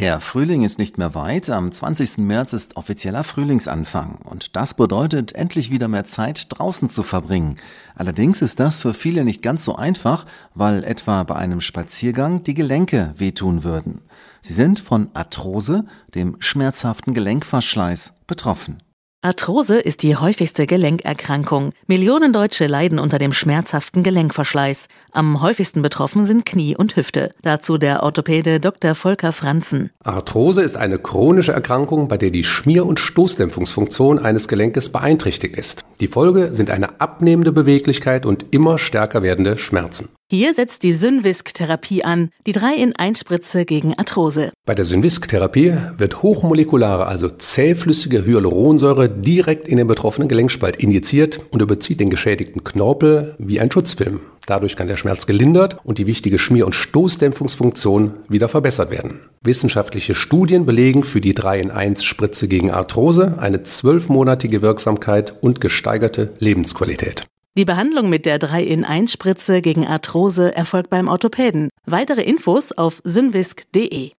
Der Frühling ist nicht mehr weit. Am 20. März ist offizieller Frühlingsanfang. Und das bedeutet endlich wieder mehr Zeit draußen zu verbringen. Allerdings ist das für viele nicht ganz so einfach, weil etwa bei einem Spaziergang die Gelenke wehtun würden. Sie sind von Arthrose, dem schmerzhaften Gelenkverschleiß, betroffen. Arthrose ist die häufigste Gelenkerkrankung. Millionen Deutsche leiden unter dem schmerzhaften Gelenkverschleiß. Am häufigsten betroffen sind Knie und Hüfte. Dazu der Orthopäde Dr. Volker Franzen. Arthrose ist eine chronische Erkrankung, bei der die Schmier- und Stoßdämpfungsfunktion eines Gelenkes beeinträchtigt ist. Die Folge sind eine abnehmende Beweglichkeit und immer stärker werdende Schmerzen. Hier setzt die Synvisk-Therapie an, die 3-in-1-Spritze gegen Arthrose. Bei der Synvisk-Therapie wird hochmolekulare, also zähflüssige Hyaluronsäure direkt in den betroffenen Gelenkspalt injiziert und überzieht den geschädigten Knorpel wie ein Schutzfilm. Dadurch kann der Schmerz gelindert und die wichtige Schmier- und Stoßdämpfungsfunktion wieder verbessert werden. Wissenschaftliche Studien belegen für die 3-in-1-Spritze gegen Arthrose eine zwölfmonatige Wirksamkeit und gesteigerte Lebensqualität. Die Behandlung mit der 3-in-1-Spritze gegen Arthrose erfolgt beim Orthopäden. Weitere Infos auf synvisk.de.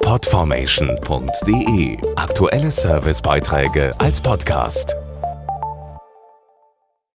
Podformation.de Aktuelle Servicebeiträge als Podcast.